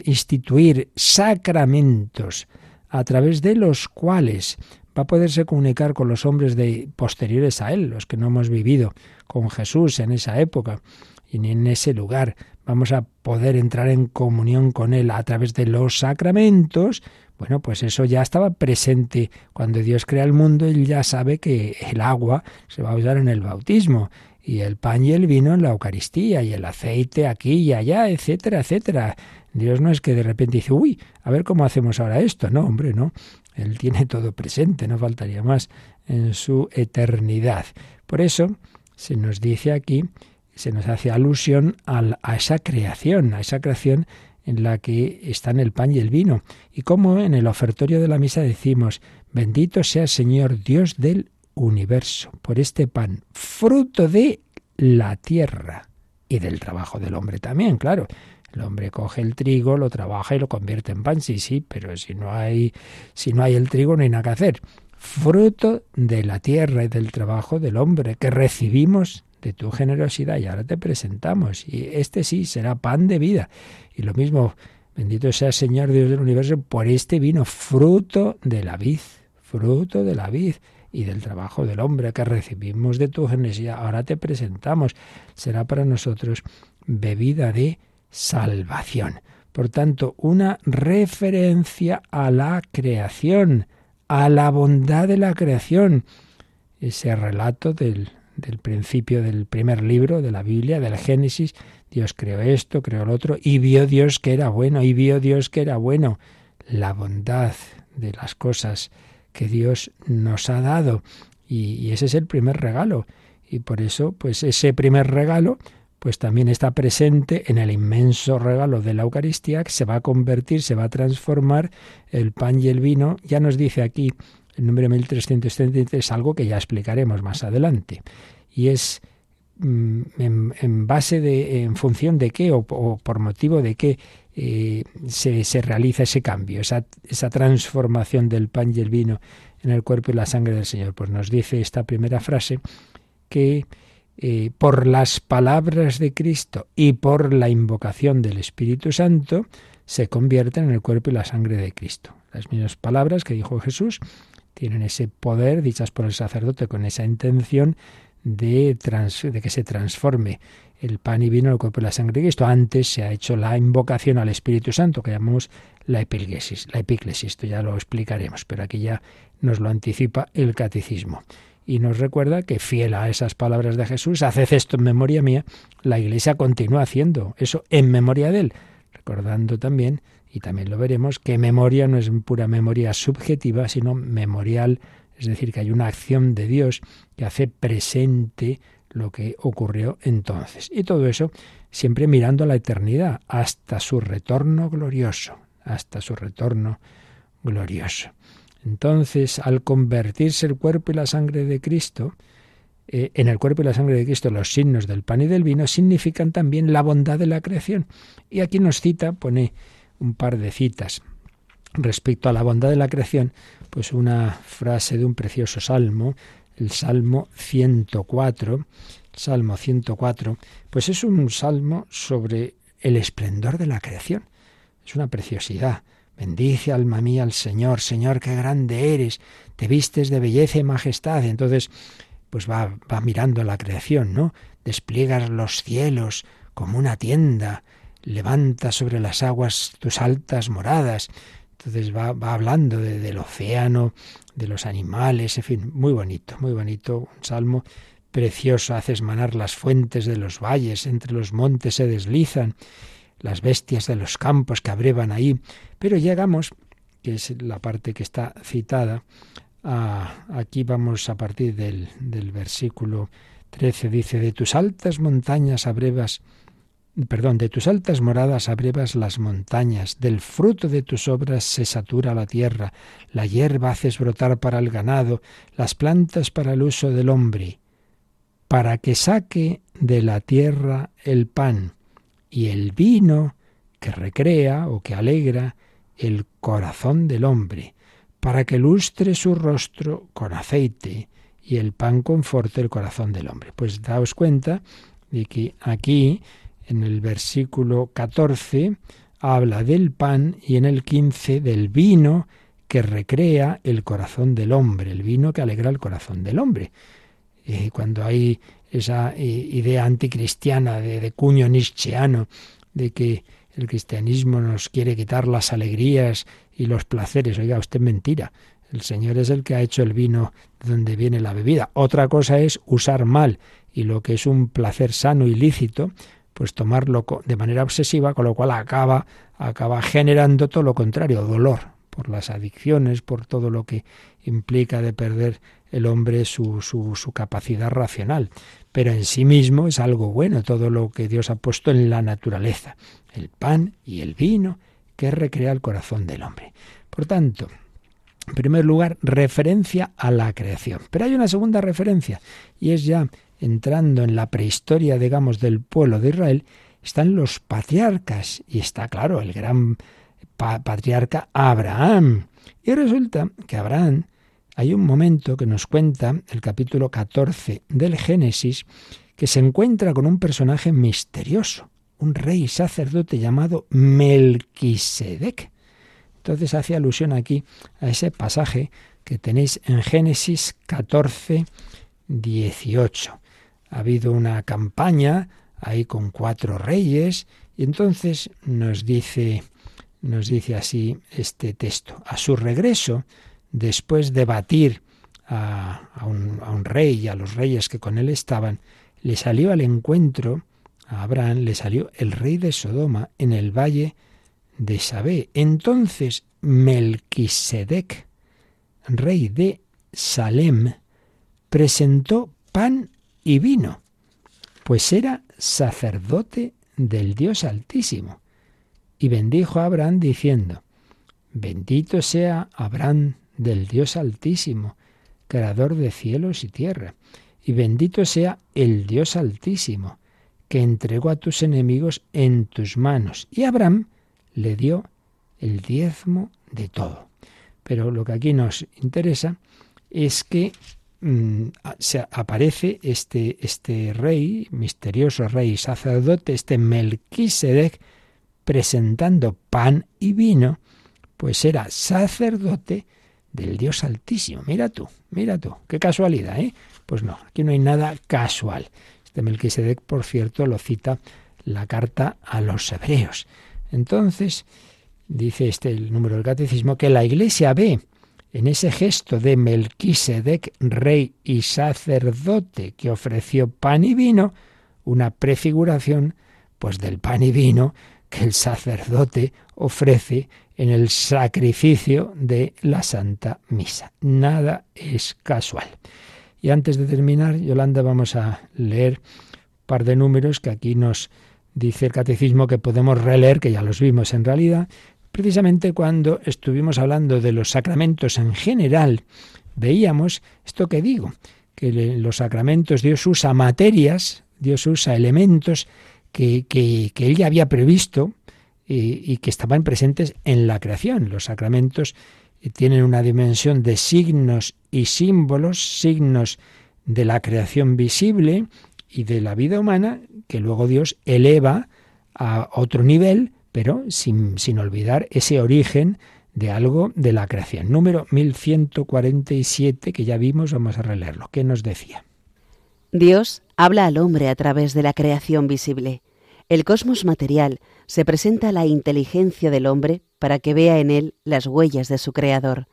instituir sacramentos a través de los cuales va a poderse comunicar con los hombres de posteriores a él, los que no hemos vivido con Jesús en esa época y en ese lugar, vamos a poder entrar en comunión con Él a través de los sacramentos, bueno, pues eso ya estaba presente cuando Dios crea el mundo, Él ya sabe que el agua se va a usar en el bautismo y el pan y el vino en la Eucaristía y el aceite aquí y allá, etcétera, etcétera. Dios no es que de repente dice, uy, a ver cómo hacemos ahora esto. No, hombre, no. Él tiene todo presente, no faltaría más en su eternidad. Por eso se nos dice aquí, se nos hace alusión a esa creación, a esa creación en la que están el pan y el vino. Y como en el ofertorio de la misa decimos, bendito sea Señor Dios del universo, por este pan, fruto de la tierra y del trabajo del hombre también, claro. El hombre coge el trigo, lo trabaja y lo convierte en pan, sí, sí, pero si no hay, si no hay el trigo no hay nada que hacer. Fruto de la tierra y del trabajo del hombre que recibimos de tu generosidad y ahora te presentamos. Y este sí será pan de vida. Y lo mismo, bendito sea Señor Dios del universo, por este vino, fruto de la vid, fruto de la vid y del trabajo del hombre que recibimos de tu generosidad. Ahora te presentamos. Será para nosotros bebida de salvación. Por tanto, una referencia a la creación, a la bondad de la creación. Ese relato del, del principio del primer libro de la Biblia, del Génesis, Dios creó esto, creó lo otro, y vio Dios que era bueno, y vio Dios que era bueno. La bondad de las cosas que Dios nos ha dado. Y, y, ese es el primer regalo. Y por eso, pues ese primer regalo pues también está presente en el inmenso regalo de la Eucaristía que se va a convertir, se va a transformar el pan y el vino. Ya nos dice aquí el número 1333 algo que ya explicaremos más adelante. Y es mm, en, base de, en función de qué o, por motivo de qué eh, se, se, realiza ese cambio, esa, esa transformación del pan y el vino en el cuerpo y la sangre del Señor. Pues nos dice esta primera frase que eh, por las palabras de Cristo y por la invocación del Espíritu Santo, se convierten en el cuerpo y la sangre de Cristo. Las mismas palabras que dijo Jesús tienen ese poder, dichas por el sacerdote, con esa intención de, que se transforme el pan y vino en el cuerpo y la sangre de Cristo. Antes se ha hecho la invocación al Espíritu Santo, que llamamos la epiglesis. La epiglesis, esto ya lo explicaremos, pero aquí ya nos lo anticipa el catecismo y nos recuerda que fiel a esas palabras de Jesús, haced esto en memoria mía, la Iglesia continúa haciendo eso en memoria de Él, recordando también, y también lo veremos, que memoria no es pura memoria subjetiva, sino memorial, es decir, que hay una acción de Dios que hace presente lo que ocurrió entonces. Y todo eso siempre mirando a la eternidad, hasta su retorno glorioso, hasta su retorno glorioso. Entonces, al convertirse el cuerpo y la sangre de Cristo, eh, en el cuerpo y la sangre de Cristo los signos del pan y del vino significan también la bondad de la creación. Y aquí nos cita, pone un par de citas respecto a la bondad de la creación, pues una frase de un precioso salmo, el Salmo 104, Salmo 104, pues es un salmo sobre el esplendor de la creación. Es una preciosidad. Bendice alma mía al Señor, Señor, qué grande eres, te vistes de belleza y majestad. entonces, pues va, va mirando la creación, ¿no? Despliegas los cielos como una tienda, levanta sobre las aguas tus altas moradas. Entonces va, va hablando del océano, de los animales, en fin, muy bonito, muy bonito, un salmo precioso, haces manar las fuentes de los valles, entre los montes se deslizan las bestias de los campos que abrevan ahí. Pero llegamos, que es la parte que está citada, a, aquí vamos a partir del, del versículo 13, dice, de tus altas montañas abrevas, perdón, de tus altas moradas abrevas las montañas, del fruto de tus obras se satura la tierra, la hierba haces brotar para el ganado, las plantas para el uso del hombre, para que saque de la tierra el pan y el vino que recrea o que alegra el corazón del hombre, para que lustre su rostro con aceite y el pan conforte el corazón del hombre. Pues daos cuenta de que aquí, en el versículo 14, habla del pan y en el 15 del vino que recrea el corazón del hombre, el vino que alegra el corazón del hombre. Eh, cuando hay esa eh, idea anticristiana de, de cuño nietzscheano de que el cristianismo nos quiere quitar las alegrías y los placeres. Oiga, usted mentira. El Señor es el que ha hecho el vino de donde viene la bebida. Otra cosa es usar mal y lo que es un placer sano y lícito, pues tomarlo de manera obsesiva, con lo cual acaba, acaba generando todo lo contrario, dolor, por las adicciones, por todo lo que implica de perder el hombre su, su, su, capacidad racional. Pero en sí mismo es algo bueno todo lo que Dios ha puesto en la naturaleza, el pan y el vino, que recrea el corazón del hombre. Por tanto, en primer lugar, referencia a la creación. Pero hay una segunda referencia, y es ya entrando en la prehistoria, digamos, del pueblo de Israel, están los patriarcas, y está claro, el gran patriarca Abraham. Y resulta que Abraham, hay un momento que nos cuenta el capítulo 14 del Génesis, que se encuentra con un personaje misterioso, un rey sacerdote llamado Melquisedec. Entonces hace alusión aquí a ese pasaje que tenéis en Génesis 14, 18. Ha habido una campaña ahí con cuatro reyes y entonces nos dice nos dice así este texto. A su regreso, después de batir a, a, un, rey y a los reyes que con él estaban, le salió al encuentro, a Abraham le salió el rey de Sodoma en el valle de Sabé. Entonces Melquisedec, rey de Salem, presentó pan y vino, pues era sacerdote del Dios Altísimo. Y bendijo a Abraham diciendo, Bendito sea Abraham del Dios Altísimo, creador de cielos y tierra, y bendito sea el Dios Altísimo, que entregó a tus enemigos en tus manos. Y Abraham le dio el diezmo de todo. Pero lo que aquí nos interesa es que mm, se aparece este, este rey, misterioso rey sacerdote, este Melquisedec, presentando pan y vino, pues era sacerdote del Dios Altísimo. Mira tú, mira tú, qué casualidad, ¿eh? Pues no, aquí no hay nada casual. Este Melquisedec, por cierto, lo cita la carta a los hebreos. Entonces, dice este el número del catecismo, que la Iglesia ve en ese gesto de Melquisedec, rey y sacerdote, que ofreció pan y vino, una prefiguración pues del pan y vino que el sacerdote ofrece en el sacrificio de la Santa Misa. Nada es casual. Y antes de terminar, Yolanda, vamos a leer un par de números que aquí nos dice el catecismo que podemos releer, que ya los vimos en realidad, precisamente cuando estuvimos hablando de los sacramentos en general, veíamos esto que digo, que los sacramentos Dios usa materias, Dios usa elementos que, que, él ya había previsto y, y, que estaban presentes en la creación. Los sacramentos tienen una dimensión de signos y símbolos, signos de la creación visible y de la vida humana que luego Dios eleva a otro nivel, pero sin, sin olvidar ese origen de algo de la creación. Número 1147 que ya vimos, vamos a releerlo. ¿Qué nos decía? Dios habla al hombre a través de la creación visible. El cosmos material se presenta a la inteligencia del hombre para que vea en él las huellas de su creador.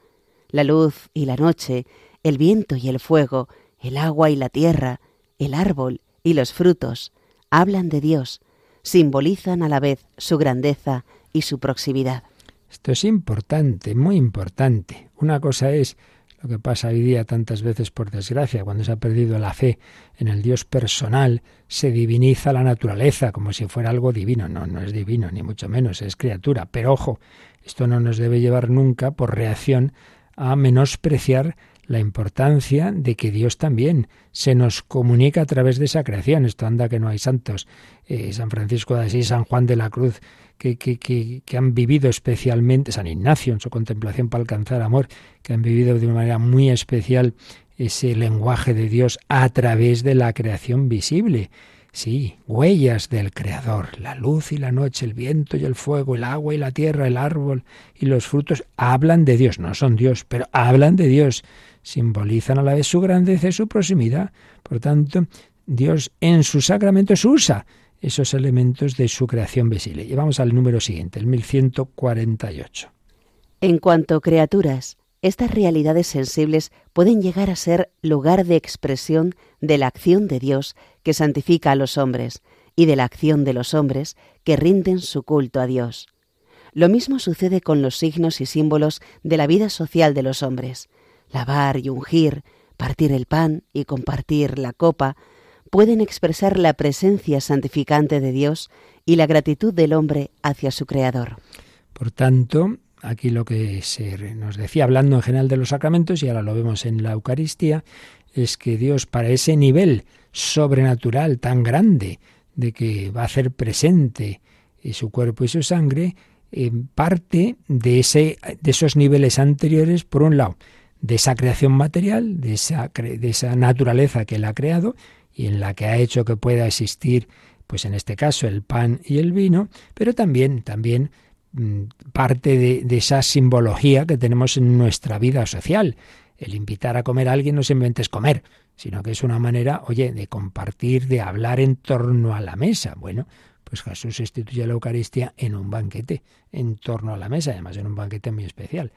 La luz y la noche, el viento y el fuego, el agua y la tierra, el árbol, y los frutos hablan de Dios, simbolizan a la vez su grandeza y su proximidad. Esto es importante, muy importante. Una cosa es lo que pasa hoy día tantas veces por desgracia, cuando se ha perdido la fe en el Dios personal, se diviniza la naturaleza como si fuera algo divino. No, no es divino, ni mucho menos, es criatura. Pero ojo, esto no nos debe llevar nunca por reacción a menospreciar la importancia de que Dios también se nos comunica a través de esa creación. Esto anda que no hay santos. Eh, San Francisco de Asís, San Juan de la Cruz, que, han vivido especialmente, San Ignacio en su contemplación para alcanzar amor, que han vivido de una manera muy especial ese lenguaje de Dios a través de la creación visible. Sí, huellas del Creador, la luz y la noche, el viento y el fuego, el agua y la tierra, el árbol y los frutos hablan de Dios, no son Dios, pero hablan de Dios simbolizan a la vez su grandeza y su proximidad. Por tanto, Dios en sus sacramentos usa esos elementos de su creación visible. Y vamos al número siguiente, el 1148. En cuanto a criaturas, estas realidades sensibles pueden llegar a ser lugar de expresión de la acción de Dios que santifica a los hombres y de la acción de los hombres que rinden su culto a Dios. Lo mismo sucede con los signos y símbolos de la vida social de los hombres. Lavar y ungir, partir el pan y compartir la copa, pueden expresar la presencia santificante de Dios y la gratitud del hombre hacia su Creador. Por tanto, aquí lo que se nos decía hablando en general de los sacramentos, y ahora lo vemos en la Eucaristía, es que Dios para ese nivel sobrenatural tan grande de que va a hacer presente su cuerpo y su sangre, parte de, ese, de esos niveles anteriores, por un lado, de esa creación material, de esa, de esa naturaleza que él ha creado y en la que ha hecho que pueda existir, pues en este caso, el pan y el vino, pero también, también mm, parte de, esa simbología que tenemos en nuestra vida social. El invitar a comer a alguien no simplemente es comer, sino que es una manera, oye, de compartir, de hablar en torno a la mesa. Bueno, pues Jesús instituye la Eucaristía en un banquete, en torno a la mesa, además en un banquete muy especial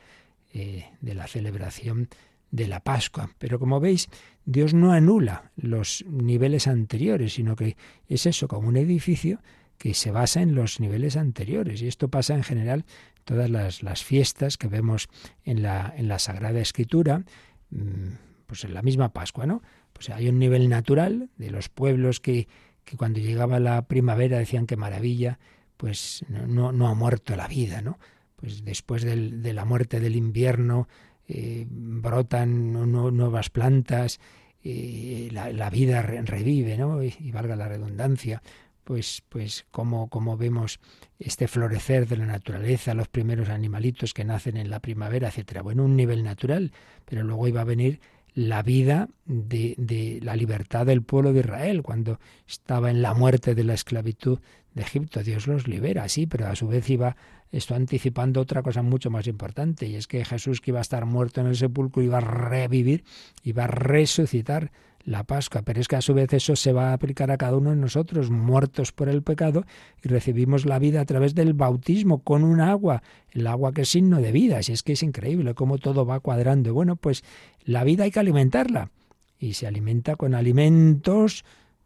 eh, de la celebración de la Pascua. Pero como veis, Dios no anula los niveles anteriores, sino que es eso, como un edificio que se basa en los niveles anteriores. Y esto pasa en general todas las, las fiestas que vemos en la, en la Sagrada Escritura, mm, pues en la misma Pascua, ¿no? Pues hay un nivel natural de los pueblos que que cuando llegaba la primavera decían que maravilla, pues no, no ha muerto la vida, ¿no? Pues después de la muerte del invierno eh, brotan nuevas plantas, eh, la, vida revive, ¿no? Y, valga la redundancia, pues, pues como, como vemos este florecer de la naturaleza, los primeros animalitos que nacen en la primavera, etcétera. Bueno, un nivel natural, pero luego iba a venir la vida de, de, la libertad del pueblo de Israel cuando estaba en la muerte de la esclavitud de Egipto. Dios los libera, sí, pero a su vez iba esto anticipando otra cosa mucho más importante, y es que Jesús que iba a estar muerto en el sepulcro iba a revivir, iba a resucitar la Pascua, pero es que a su vez eso se va a aplicar a cada uno de nosotros, muertos por el pecado, y recibimos la vida a través del bautismo con un agua, el agua que es signo de vida, si es que es increíble cómo todo va cuadrando. Bueno, pues la vida hay que alimentarla, y se alimenta con alimentos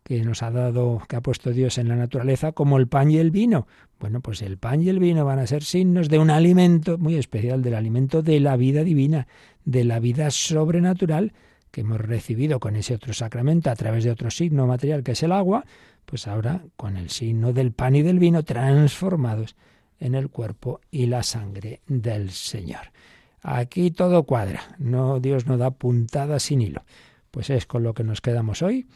que nos ha dado, que ha puesto Dios en la naturaleza, como el pan y el vino. Bueno, pues el pan y el vino van a ser signos de un alimento muy especial, del alimento de la vida divina, de la vida sobrenatural, que hemos recibido con ese otro sacramento a través de otro signo material que es el agua, pues ahora con el signo del pan y del vino transformados en el cuerpo y la sangre del Señor. Aquí todo cuadra, no Dios no da puntada sin hilo. Pues es con lo que nos quedamos hoy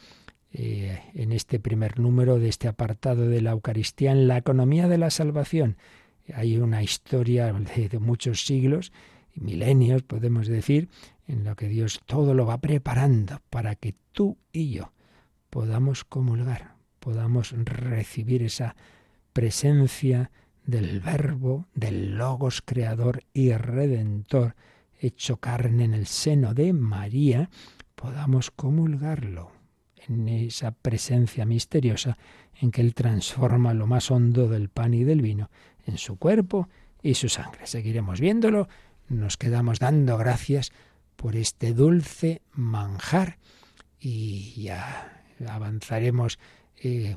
eh, en este primer número de este apartado de la Eucaristía en la economía de la salvación. Hay una historia de muchos siglos milenios, podemos decir, en lo que Dios todo lo va preparando para que tú y yo podamos comulgar, podamos recibir esa presencia del Verbo, del Logos Creador y Redentor, hecho carne en el seno de María, podamos comulgarlo en esa presencia misteriosa en que Él transforma lo más hondo del pan y del vino en su cuerpo y su sangre. Seguiremos viéndolo, nos quedamos dando gracias por este dulce manjar y ya avanzaremos eh,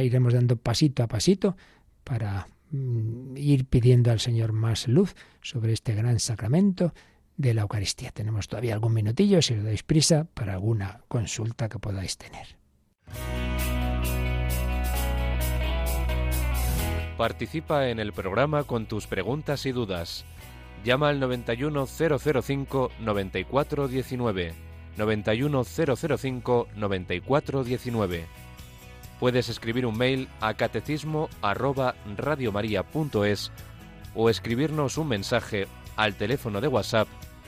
iremos dando pasito a pasito para mm, ir pidiendo al Señor más luz sobre este gran sacramento de la Eucaristía. Tenemos todavía algún minutillo, si os dais prisa, para alguna consulta que podáis tener. Participa en el programa con tus preguntas y dudas Llama al 91005 9419. 91005 9419. Puedes escribir un mail a catecismo arroba radiomaria.es o escribirnos un mensaje al teléfono de WhatsApp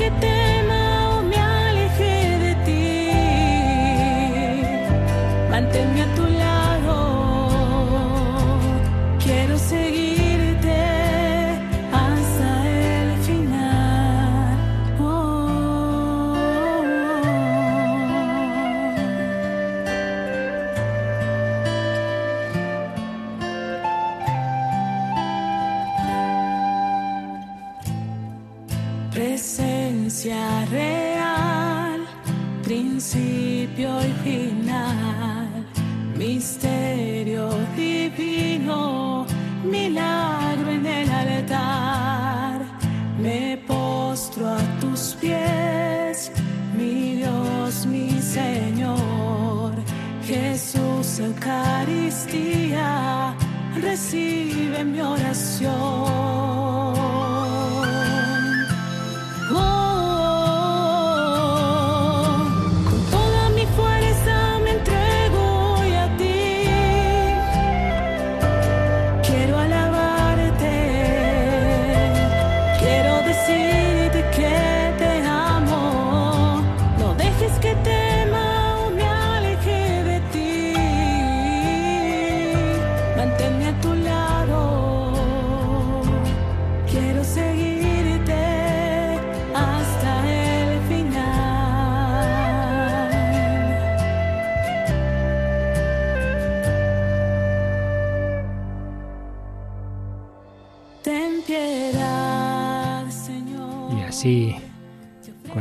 Eucaristía,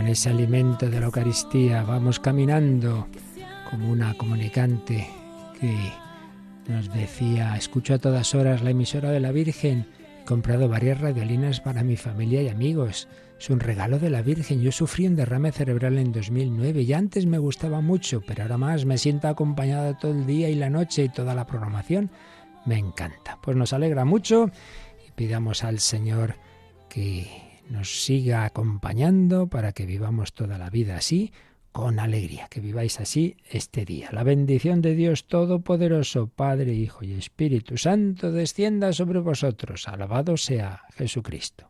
ese alimento de la Eucaristía. Vamos caminando como una comunicante que nos decía, escucho a todas horas la emisora de la Virgen, he comprado varias radiolinas para mi familia y amigos. Es un regalo de la Virgen. Yo sufrí un derrame cerebral en 2009 y antes me gustaba mucho, pero ahora más me siento acompañada todo el día y la noche y toda la programación. Me encanta. Pues nos alegra mucho y pidamos al Señor que nos siga acompañando para que vivamos toda la vida así, con alegría, que viváis así este día. La bendición de Dios Todopoderoso, Padre, Hijo y Espíritu Santo, descienda sobre vosotros. Alabado sea Jesucristo.